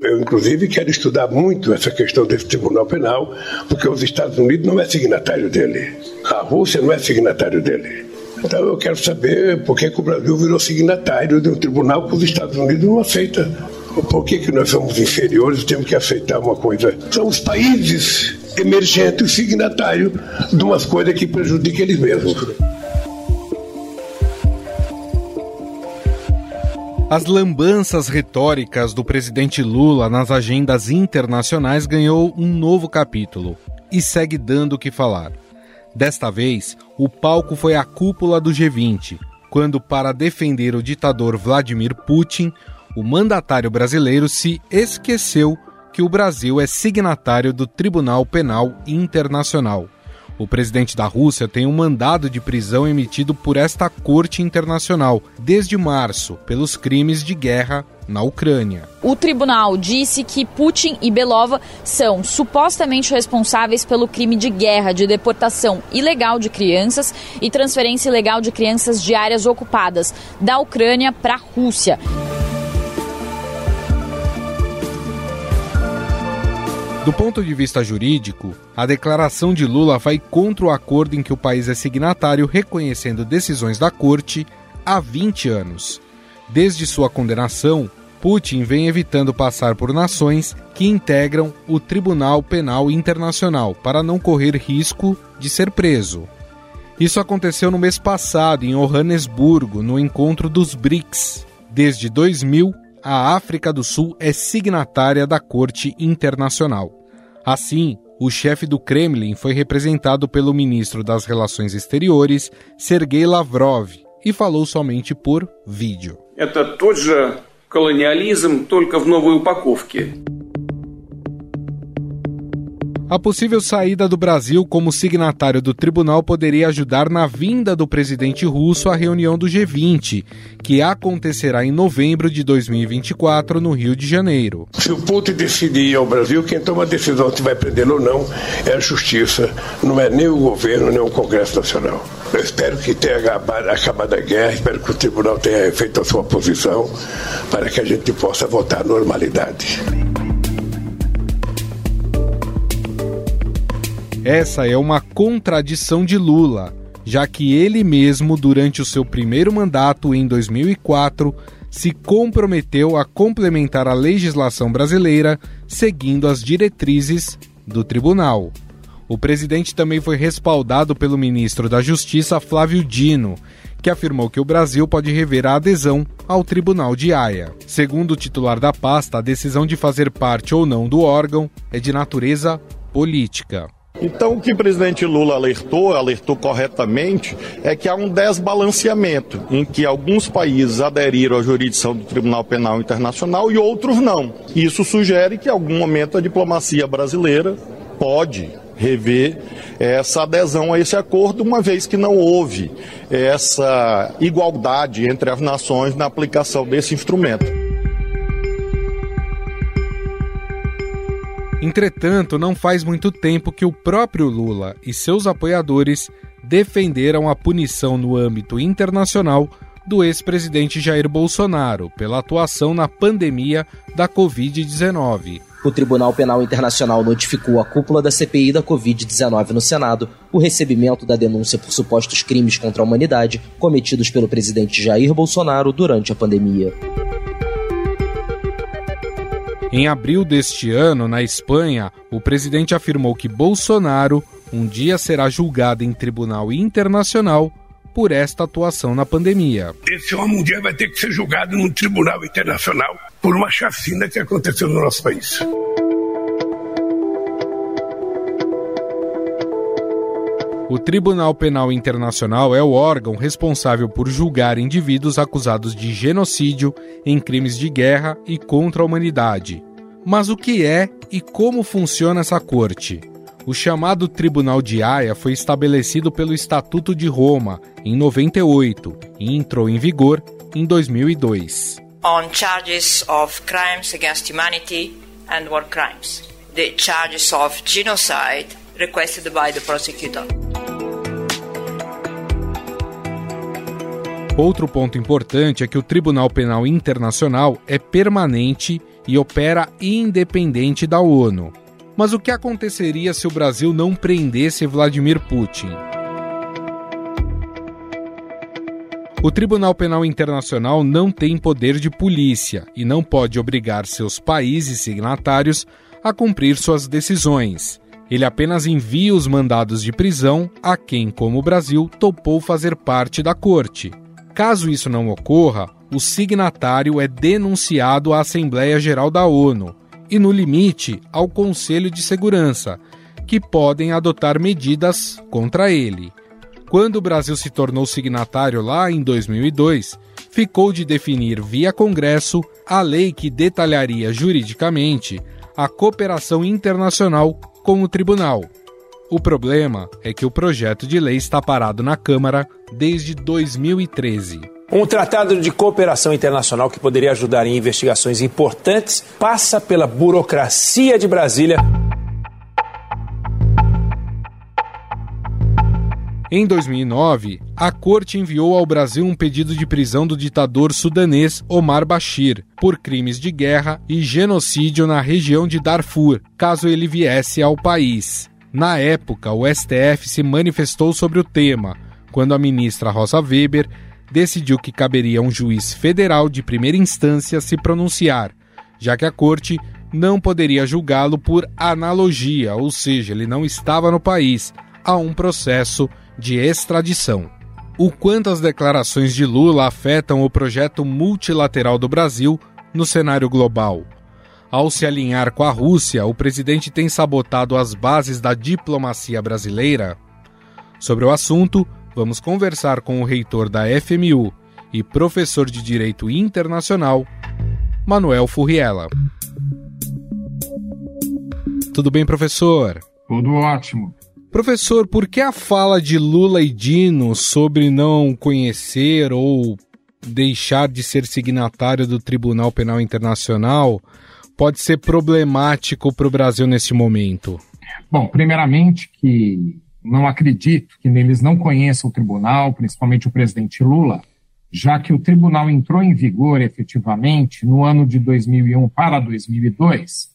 Eu, inclusive, quero estudar muito essa questão desse Tribunal Penal, porque os Estados Unidos não é signatário dele, a Rússia não é signatário dele. Então eu quero saber por que, que o Brasil virou signatário de um tribunal que os Estados Unidos não aceita. Por que, que nós somos inferiores e temos que aceitar uma coisa? São os países emergentes signatários de umas coisas que prejudicam eles mesmos. As lambanças retóricas do presidente Lula nas agendas internacionais ganhou um novo capítulo e segue dando o que falar. Desta vez, o palco foi a cúpula do G20, quando, para defender o ditador Vladimir Putin, o mandatário brasileiro se esqueceu que o Brasil é signatário do Tribunal Penal Internacional o presidente da Rússia tem um mandado de prisão emitido por esta Corte Internacional desde março pelos crimes de guerra na Ucrânia. O tribunal disse que Putin e Belova são supostamente responsáveis pelo crime de guerra, de deportação ilegal de crianças e transferência ilegal de crianças de áreas ocupadas da Ucrânia para a Rússia. Do ponto de vista jurídico, a declaração de Lula vai contra o acordo em que o país é signatário reconhecendo decisões da corte há 20 anos. Desde sua condenação, Putin vem evitando passar por nações que integram o Tribunal Penal Internacional para não correr risco de ser preso. Isso aconteceu no mês passado em Johannesburgo, no encontro dos BRICS. Desde 2000, a África do Sul é signatária da Corte Internacional. Assim, o chefe do Kremlin foi representado pelo ministro das Relações Exteriores, Sergei Lavrov, e falou somente por vídeo. Это тот же колониализм, только в новой упаковке. A possível saída do Brasil como signatário do tribunal poderia ajudar na vinda do presidente russo à reunião do G20, que acontecerá em novembro de 2024 no Rio de Janeiro. Se o Putin decidir ir ao Brasil, quem toma a decisão se vai prendê-lo ou não é a justiça, não é nem o governo, nem o Congresso Nacional. Eu espero que tenha acabado a guerra, espero que o tribunal tenha feito a sua posição para que a gente possa voltar à normalidade. Essa é uma contradição de Lula, já que ele mesmo, durante o seu primeiro mandato em 2004, se comprometeu a complementar a legislação brasileira seguindo as diretrizes do tribunal. O presidente também foi respaldado pelo ministro da Justiça Flávio Dino, que afirmou que o Brasil pode rever a adesão ao Tribunal de Haia. Segundo o titular da pasta, a decisão de fazer parte ou não do órgão é de natureza política. Então, o que o presidente Lula alertou, alertou corretamente, é que há um desbalanceamento em que alguns países aderiram à jurisdição do Tribunal Penal Internacional e outros não. Isso sugere que, em algum momento, a diplomacia brasileira pode rever essa adesão a esse acordo, uma vez que não houve essa igualdade entre as nações na aplicação desse instrumento. Entretanto, não faz muito tempo que o próprio Lula e seus apoiadores defenderam a punição no âmbito internacional do ex-presidente Jair Bolsonaro pela atuação na pandemia da Covid-19. O Tribunal Penal Internacional notificou a cúpula da CPI da Covid-19 no Senado o recebimento da denúncia por supostos crimes contra a humanidade cometidos pelo presidente Jair Bolsonaro durante a pandemia. Em abril deste ano, na Espanha, o presidente afirmou que Bolsonaro um dia será julgado em tribunal internacional por esta atuação na pandemia. Esse homem um dia vai ter que ser julgado num tribunal internacional por uma chacina que aconteceu no nosso país. O Tribunal Penal Internacional é o órgão responsável por julgar indivíduos acusados de genocídio em crimes de guerra e contra a humanidade. Mas o que é e como funciona essa corte? O chamado Tribunal de Haia foi estabelecido pelo Estatuto de Roma em 98 e entrou em vigor em 2002. On charges of crimes against humanity and war crimes, the charges of genocide requested by the prosecutor. Outro ponto importante é que o Tribunal Penal Internacional é permanente e opera independente da ONU. Mas o que aconteceria se o Brasil não prendesse Vladimir Putin? O Tribunal Penal Internacional não tem poder de polícia e não pode obrigar seus países signatários a cumprir suas decisões. Ele apenas envia os mandados de prisão a quem, como o Brasil, topou fazer parte da corte. Caso isso não ocorra, o signatário é denunciado à Assembleia Geral da ONU e, no limite, ao Conselho de Segurança, que podem adotar medidas contra ele. Quando o Brasil se tornou signatário lá em 2002, ficou de definir via Congresso a lei que detalharia juridicamente a cooperação internacional com o tribunal. O problema é que o projeto de lei está parado na Câmara desde 2013. Um tratado de cooperação internacional que poderia ajudar em investigações importantes passa pela burocracia de Brasília. Em 2009, a corte enviou ao Brasil um pedido de prisão do ditador sudanês Omar Bashir por crimes de guerra e genocídio na região de Darfur, caso ele viesse ao país. Na época, o STF se manifestou sobre o tema, quando a ministra Rosa Weber decidiu que caberia a um juiz federal de primeira instância se pronunciar, já que a corte não poderia julgá-lo por analogia, ou seja, ele não estava no país, a um processo de extradição. O quanto as declarações de Lula afetam o projeto multilateral do Brasil no cenário global. Ao se alinhar com a Rússia, o presidente tem sabotado as bases da diplomacia brasileira? Sobre o assunto, vamos conversar com o reitor da FMU e professor de Direito Internacional, Manuel Furriela. Tudo bem, professor? Tudo ótimo. Professor, por que a fala de Lula e Dino sobre não conhecer ou deixar de ser signatário do Tribunal Penal Internacional pode ser problemático para o Brasil neste momento? Bom, primeiramente que não acredito que eles não conheçam o tribunal, principalmente o presidente Lula, já que o tribunal entrou em vigor efetivamente no ano de 2001 para 2002,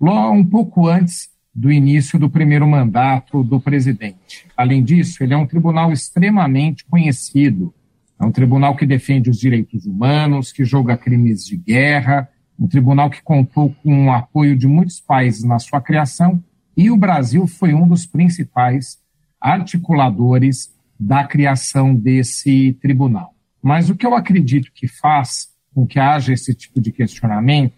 logo um pouco antes do início do primeiro mandato do presidente. Além disso, ele é um tribunal extremamente conhecido. É um tribunal que defende os direitos humanos, que julga crimes de guerra, um tribunal que contou com o apoio de muitos países na sua criação, e o Brasil foi um dos principais articuladores da criação desse tribunal. Mas o que eu acredito que faz com que haja esse tipo de questionamento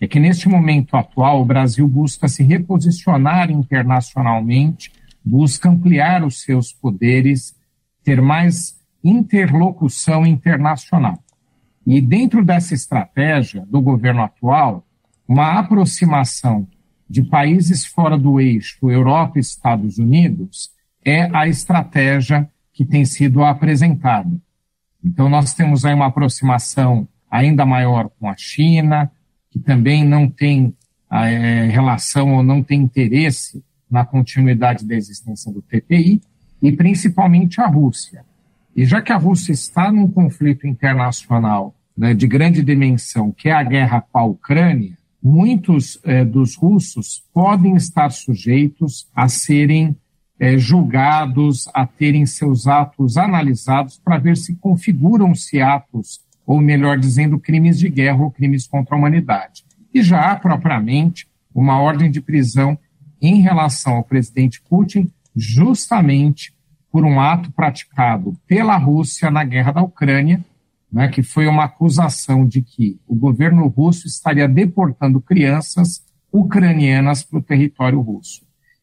é que neste momento atual o Brasil busca se reposicionar internacionalmente, busca ampliar os seus poderes, ter mais interlocução internacional. E dentro dessa estratégia do governo atual, uma aproximação de países fora do eixo Europa e Estados Unidos é a estratégia que tem sido apresentada. Então, nós temos aí uma aproximação ainda maior com a China, que também não tem é, relação ou não tem interesse na continuidade da existência do TPI, e principalmente a Rússia. E já que a Rússia está num conflito internacional né, de grande dimensão, que é a guerra com a Ucrânia, muitos é, dos russos podem estar sujeitos a serem é, julgados, a terem seus atos analisados para ver se configuram-se atos ou melhor dizendo, crimes de guerra ou crimes contra a humanidade. E já há propriamente uma ordem de prisão em relação ao presidente Putin, justamente por um ato praticado pela Rússia na guerra da Ucrânia, né, que foi uma acusação de que o governo russo estaria deportando crianças ucranianas para o território russo.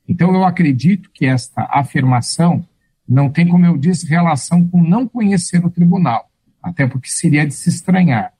Então, eu acredito que esta afirmação não tem, como eu disse, relação com não conhecer o tribunal até porque seria de se estranhar.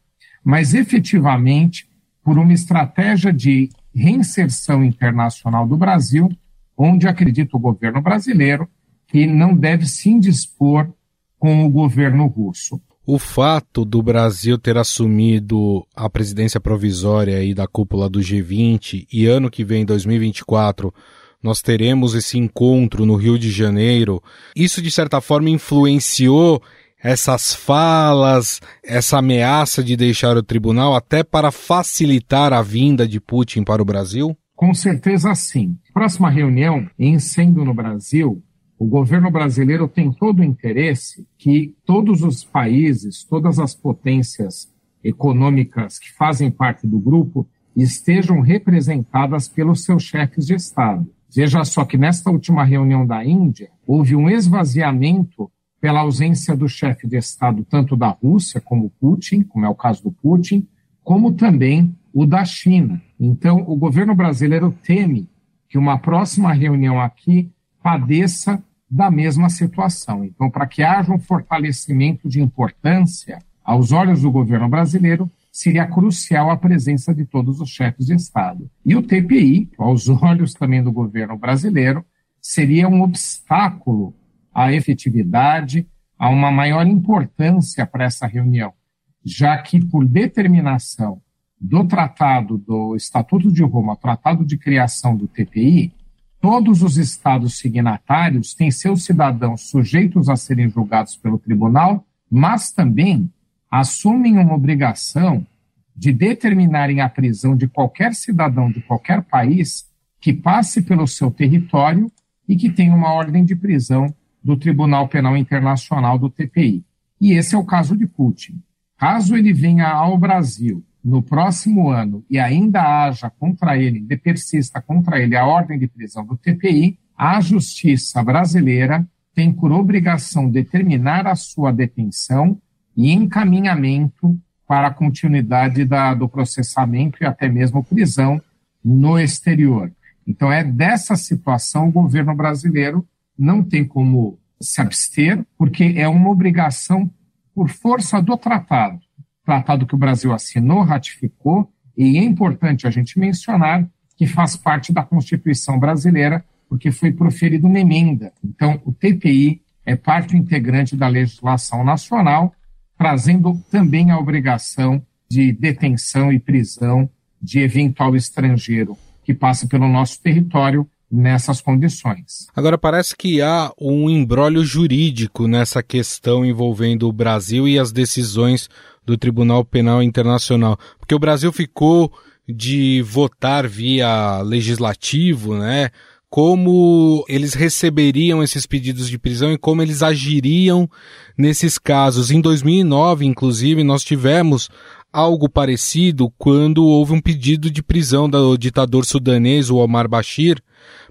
Mas efetivamente, por uma estratégia de reinserção internacional do Brasil, onde acredita o governo brasileiro que não deve se indispor com o governo russo. O fato do Brasil ter assumido a presidência provisória aí da cúpula do G20 e ano que vem, 2024, nós teremos esse encontro no Rio de Janeiro, isso de certa forma influenciou essas falas, essa ameaça de deixar o tribunal até para facilitar a vinda de Putin para o Brasil? Com certeza sim. Próxima reunião, em sendo no Brasil, o governo brasileiro tem todo o interesse que todos os países, todas as potências econômicas que fazem parte do grupo estejam representadas pelos seus chefes de Estado. Veja só que nesta última reunião da Índia, houve um esvaziamento pela ausência do chefe de Estado, tanto da Rússia, como Putin, como é o caso do Putin, como também o da China. Então, o governo brasileiro teme que uma próxima reunião aqui padeça da mesma situação. Então, para que haja um fortalecimento de importância aos olhos do governo brasileiro, seria crucial a presença de todos os chefes de Estado. E o TPI, aos olhos também do governo brasileiro, seria um obstáculo à efetividade, a uma maior importância para essa reunião, já que, por determinação do Tratado do Estatuto de Roma, Tratado de Criação do TPI, todos os estados signatários têm seus cidadãos sujeitos a serem julgados pelo tribunal, mas também assumem uma obrigação de determinarem a prisão de qualquer cidadão de qualquer país que passe pelo seu território e que tenha uma ordem de prisão do Tribunal Penal Internacional do TPI. E esse é o caso de Putin. Caso ele venha ao Brasil no próximo ano e ainda haja contra ele, de persista contra ele a ordem de prisão do TPI, a justiça brasileira tem por obrigação determinar a sua detenção e encaminhamento para a continuidade da, do processamento e até mesmo prisão no exterior. Então, é dessa situação o governo brasileiro não tem como se abster, porque é uma obrigação por força do tratado. Tratado que o Brasil assinou, ratificou, e é importante a gente mencionar que faz parte da Constituição brasileira, porque foi proferida uma emenda. Então, o TPI é parte integrante da legislação nacional trazendo também a obrigação de detenção e prisão de eventual estrangeiro que passe pelo nosso território nessas condições. Agora parece que há um embrólio jurídico nessa questão envolvendo o Brasil e as decisões do Tribunal Penal Internacional, porque o Brasil ficou de votar via legislativo, né? Como eles receberiam esses pedidos de prisão e como eles agiriam nesses casos. Em 2009, inclusive, nós tivemos algo parecido quando houve um pedido de prisão do ditador sudanês, o Omar Bashir,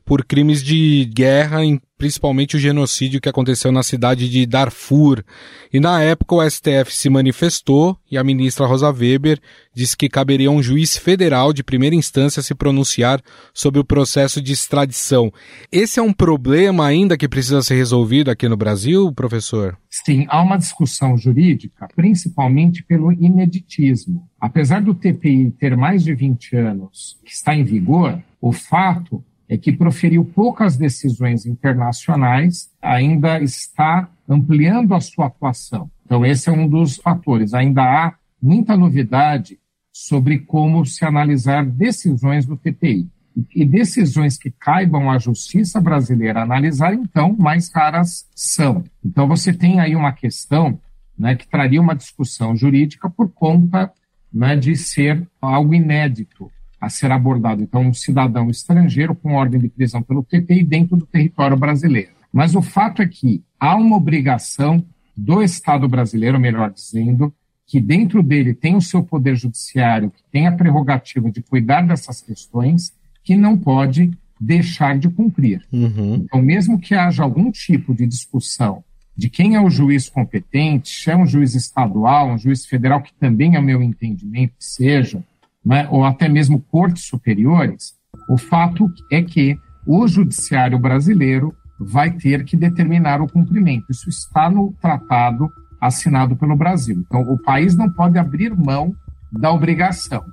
por crimes de guerra, principalmente o genocídio que aconteceu na cidade de Darfur. E na época o STF se manifestou e a ministra Rosa Weber disse que caberia a um juiz federal de primeira instância se pronunciar sobre o processo de extradição. Esse é um problema ainda que precisa ser resolvido aqui no Brasil, professor? Sim, há uma discussão jurídica, principalmente pelo ineditismo. Apesar do TPI ter mais de 20 anos que está em vigor, o fato é que proferiu poucas decisões internacionais, ainda está ampliando a sua atuação. Então, esse é um dos fatores. Ainda há muita novidade sobre como se analisar decisões do TPI. E decisões que caibam à justiça brasileira analisar, então, mais raras são. Então, você tem aí uma questão né, que traria uma discussão jurídica por conta né, de ser algo inédito a ser abordado. Então, um cidadão estrangeiro com ordem de prisão pelo TPI dentro do território brasileiro. Mas o fato é que há uma obrigação do Estado brasileiro, melhor dizendo, que dentro dele tem o seu poder judiciário, que tem a prerrogativa de cuidar dessas questões, que não pode deixar de cumprir. Uhum. Então, mesmo que haja algum tipo de discussão de quem é o juiz competente, se é um juiz estadual, um juiz federal, que também é o meu entendimento que seja, né, ou até mesmo cortes superiores, o fato é que o judiciário brasileiro vai ter que determinar o cumprimento. Isso está no tratado assinado pelo Brasil. Então, o país não pode abrir mão da obrigação.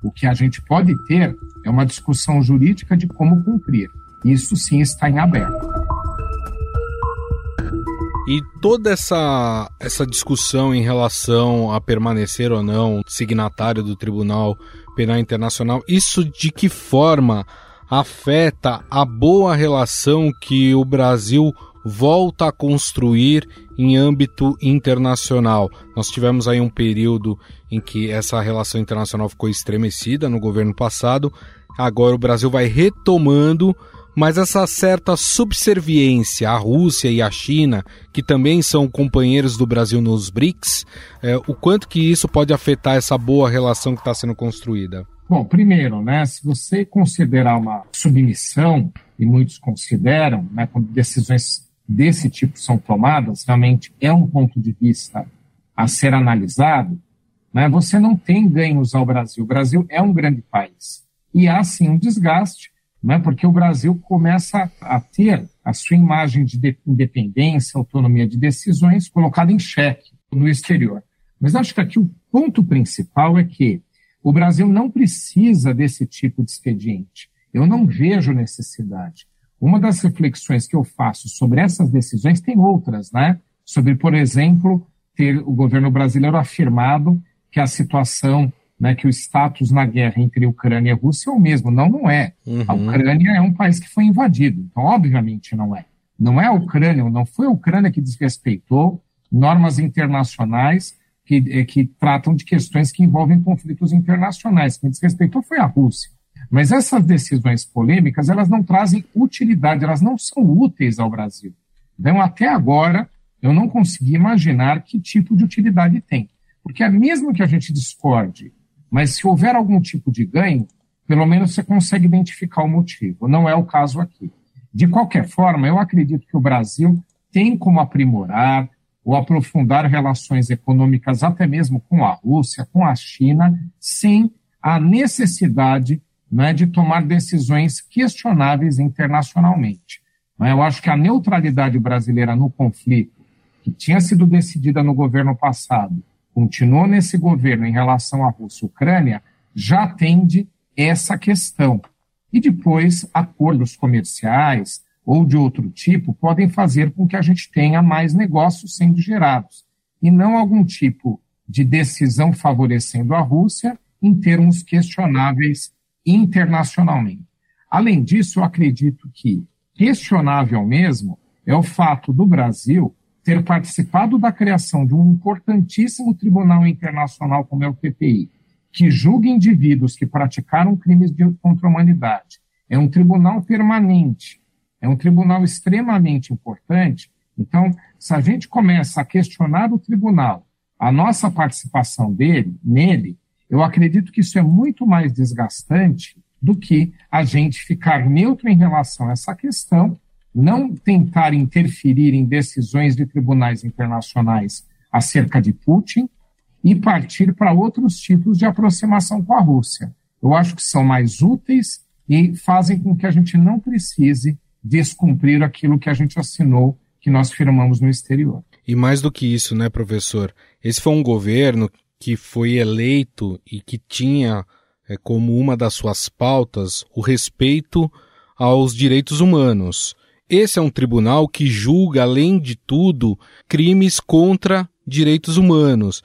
O que a gente pode ter é uma discussão jurídica de como cumprir. Isso sim está em aberto. E toda essa, essa discussão em relação a permanecer ou não signatário do Tribunal Penal Internacional, isso de que forma afeta a boa relação que o Brasil volta a construir em âmbito internacional. Nós tivemos aí um período em que essa relação internacional ficou estremecida no governo passado. Agora o Brasil vai retomando, mas essa certa subserviência à Rússia e à China, que também são companheiros do Brasil nos BRICS, é, o quanto que isso pode afetar essa boa relação que está sendo construída? Bom, primeiro, né, se você considerar uma submissão, e muitos consideram, né, quando decisões desse tipo são tomadas, realmente é um ponto de vista a ser analisado, né, você não tem ganhos ao Brasil. O Brasil é um grande país. E há sim um desgaste, né, porque o Brasil começa a ter a sua imagem de independência, autonomia de decisões colocada em xeque no exterior. Mas acho que aqui o ponto principal é que o Brasil não precisa desse tipo de expediente. Eu não vejo necessidade. Uma das reflexões que eu faço sobre essas decisões tem outras, né? Sobre, por exemplo, ter o governo brasileiro afirmado que a situação, né, que o status na guerra entre Ucrânia e Rússia é o mesmo. Não, não é. Uhum. A Ucrânia é um país que foi invadido. Então, obviamente, não é. Não é a Ucrânia, não foi a Ucrânia que desrespeitou normas internacionais que, eh, que tratam de questões que envolvem conflitos internacionais. Quem desrespeitou foi a Rússia. Mas essas decisões polêmicas, elas não trazem utilidade, elas não são úteis ao Brasil. Então, até agora, eu não consegui imaginar que tipo de utilidade tem. Porque é mesmo que a gente discorde, mas se houver algum tipo de ganho, pelo menos você consegue identificar o motivo. Não é o caso aqui. De qualquer forma, eu acredito que o Brasil tem como aprimorar, ou aprofundar relações econômicas até mesmo com a Rússia, com a China, sem a necessidade né, de tomar decisões questionáveis internacionalmente. Né, eu acho que a neutralidade brasileira no conflito, que tinha sido decidida no governo passado, continuou nesse governo em relação à Rússia e Ucrânia, já atende essa questão. E depois, acordos comerciais, ou de outro tipo podem fazer com que a gente tenha mais negócios sendo gerados, e não algum tipo de decisão favorecendo a Rússia em termos questionáveis internacionalmente. Além disso, eu acredito que questionável mesmo é o fato do Brasil ter participado da criação de um importantíssimo tribunal internacional como é o TPI, que julga indivíduos que praticaram crimes de, contra a humanidade. É um tribunal permanente é um tribunal extremamente importante. Então, se a gente começa a questionar o tribunal, a nossa participação dele, nele, eu acredito que isso é muito mais desgastante do que a gente ficar neutro em relação a essa questão, não tentar interferir em decisões de tribunais internacionais acerca de Putin e partir para outros tipos de aproximação com a Rússia. Eu acho que são mais úteis e fazem com que a gente não precise descumprir aquilo que a gente assinou, que nós firmamos no exterior. E mais do que isso, né, professor? Esse foi um governo que foi eleito e que tinha é, como uma das suas pautas o respeito aos direitos humanos. Esse é um tribunal que julga, além de tudo, crimes contra direitos humanos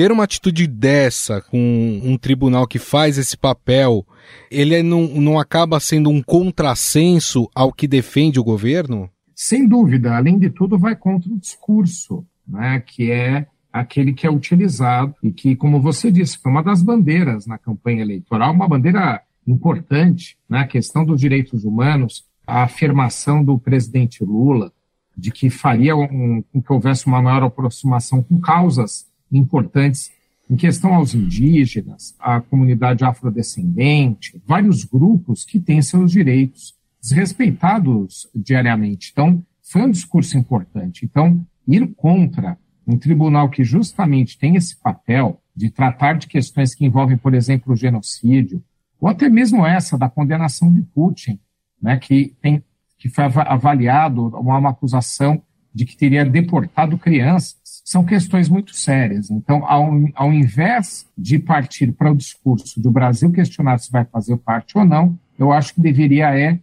ter uma atitude dessa com um tribunal que faz esse papel, ele não, não acaba sendo um contrassenso ao que defende o governo? Sem dúvida. Além de tudo, vai contra o discurso, né, que é aquele que é utilizado e que, como você disse, foi uma das bandeiras na campanha eleitoral, uma bandeira importante, né, questão dos direitos humanos, a afirmação do presidente Lula de que faria um, com que houvesse uma maior aproximação com causas importantes em questão aos indígenas, à comunidade afrodescendente, vários grupos que têm seus direitos desrespeitados diariamente. Então, foi um discurso importante. Então, ir contra um tribunal que justamente tem esse papel de tratar de questões que envolvem, por exemplo, o genocídio, ou até mesmo essa da condenação de Putin, né, que, tem, que foi avaliado uma, uma acusação de que teria deportado crianças são questões muito sérias. Então, ao, ao invés de partir para o discurso do Brasil questionar se vai fazer parte ou não, eu acho que deveria é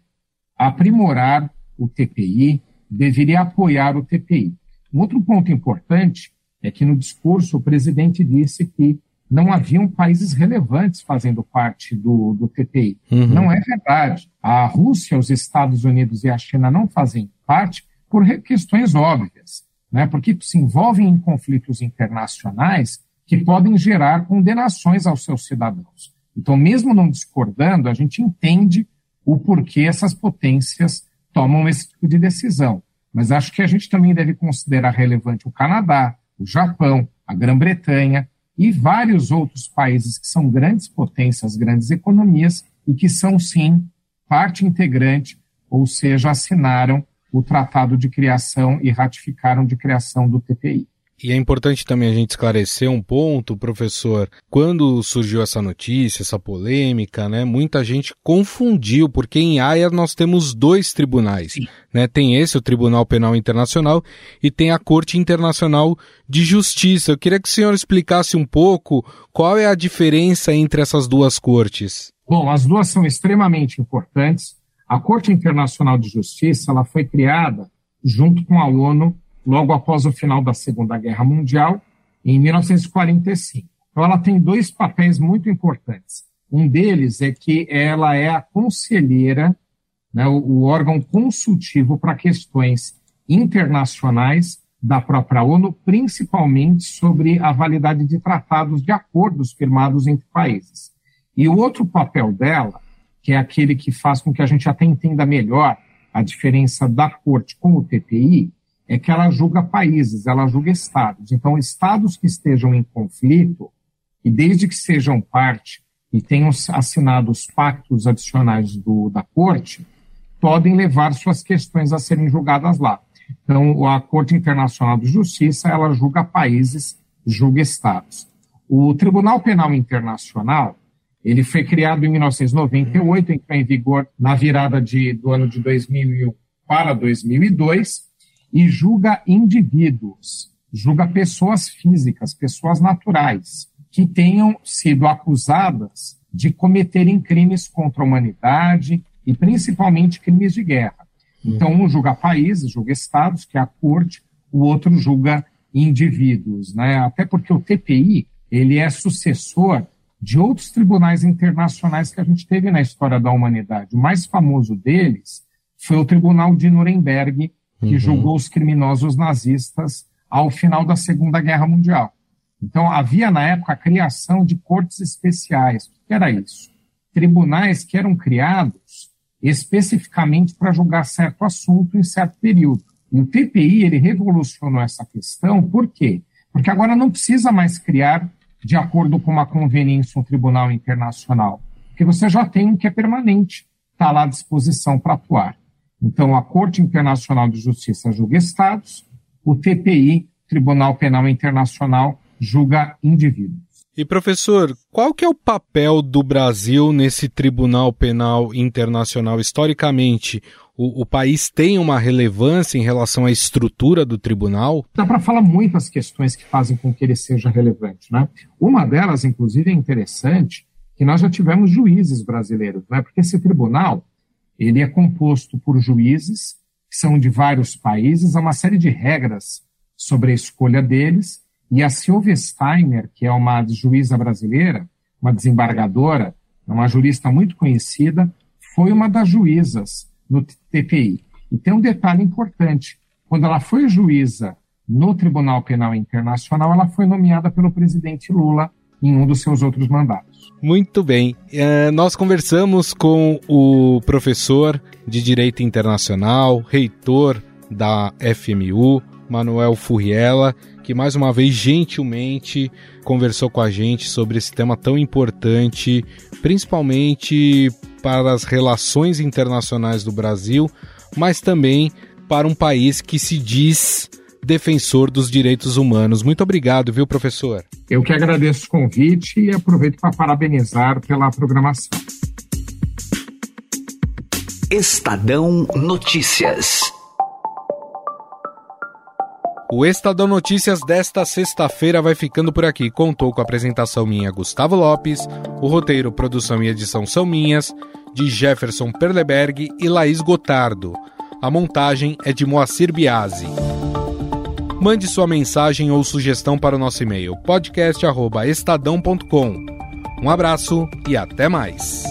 aprimorar o TPI, deveria apoiar o TPI. Um outro ponto importante é que no discurso o presidente disse que não haviam países relevantes fazendo parte do, do TPI. Uhum. Não é verdade. A Rússia, os Estados Unidos e a China não fazem parte por questões óbvias, né? porque se envolvem em conflitos internacionais que podem gerar condenações aos seus cidadãos. Então, mesmo não discordando, a gente entende o porquê essas potências tomam esse tipo de decisão. Mas acho que a gente também deve considerar relevante o Canadá, o Japão, a Grã-Bretanha e vários outros países que são grandes potências, grandes economias e que são, sim, parte integrante, ou seja, assinaram o Tratado de Criação e ratificaram de criação do TPI. E é importante também a gente esclarecer um ponto, professor. Quando surgiu essa notícia, essa polêmica, né, muita gente confundiu, porque em Haia nós temos dois tribunais. Né? Tem esse, o Tribunal Penal Internacional, e tem a Corte Internacional de Justiça. Eu queria que o senhor explicasse um pouco qual é a diferença entre essas duas cortes. Bom, as duas são extremamente importantes. A Corte Internacional de Justiça ela foi criada junto com a ONU logo após o final da Segunda Guerra Mundial, em 1945. Então, ela tem dois papéis muito importantes. Um deles é que ela é a conselheira, né, o, o órgão consultivo para questões internacionais da própria ONU, principalmente sobre a validade de tratados de acordos firmados entre países. E o outro papel dela, que é aquele que faz com que a gente até entenda melhor a diferença da corte com o TPI, é que ela julga países, ela julga estados. Então, estados que estejam em conflito, e desde que sejam parte e tenham assinado os pactos adicionais do, da Corte, podem levar suas questões a serem julgadas lá. Então, a Corte Internacional de Justiça, ela julga países, julga estados. O Tribunal Penal Internacional, ele foi criado em 1998, entrou em vigor na virada de, do ano de 2000 para 2002, e julga indivíduos, julga pessoas físicas, pessoas naturais, que tenham sido acusadas de cometerem crimes contra a humanidade e principalmente crimes de guerra. Então, um julga países, julga estados, que é a corte, o outro julga indivíduos, né? Até porque o TPI, ele é sucessor de outros tribunais internacionais que a gente teve na história da humanidade. O mais famoso deles foi o Tribunal de Nuremberg, que uhum. julgou os criminosos nazistas ao final da Segunda Guerra Mundial. Então, havia na época a criação de cortes especiais. O que era isso? Tribunais que eram criados especificamente para julgar certo assunto em certo período. E o TPI, ele revolucionou essa questão, por quê? Porque agora não precisa mais criar, de acordo com uma conveniência, um tribunal internacional, porque você já tem um que é permanente, está lá à disposição para atuar. Então, a Corte Internacional de Justiça julga estados, o TPI, Tribunal Penal Internacional, julga indivíduos. E professor, qual que é o papel do Brasil nesse Tribunal Penal Internacional? Historicamente, o, o país tem uma relevância em relação à estrutura do tribunal? Dá para falar muitas questões que fazem com que ele seja relevante, né? Uma delas, inclusive, é interessante, que nós já tivemos juízes brasileiros, né? Porque esse tribunal, ele é composto por juízes que são de vários países, há uma série de regras sobre a escolha deles, e a Silvia Steiner, que é uma juíza brasileira, uma desembargadora, uma jurista muito conhecida, foi uma das juízas no TPI. E tem um detalhe importante: quando ela foi juíza no Tribunal Penal Internacional, ela foi nomeada pelo presidente Lula em um dos seus outros mandatos. Muito bem. É, nós conversamos com o professor de Direito Internacional, reitor da FMU, Manuel Furriela, que mais uma vez gentilmente conversou com a gente sobre esse tema tão importante, principalmente para as relações internacionais do Brasil, mas também para um país que se diz defensor dos direitos humanos. Muito obrigado, viu, professor? Eu que agradeço o convite e aproveito para parabenizar pela programação. Estadão Notícias. O Estadão Notícias desta sexta-feira vai ficando por aqui. Contou com a apresentação minha, Gustavo Lopes, o roteiro, produção e edição são minhas, de Jefferson Perleberg e Laís Gotardo. A montagem é de Moacir Biasi. Mande sua mensagem ou sugestão para o nosso e-mail podcast@estadão.com. Um abraço e até mais.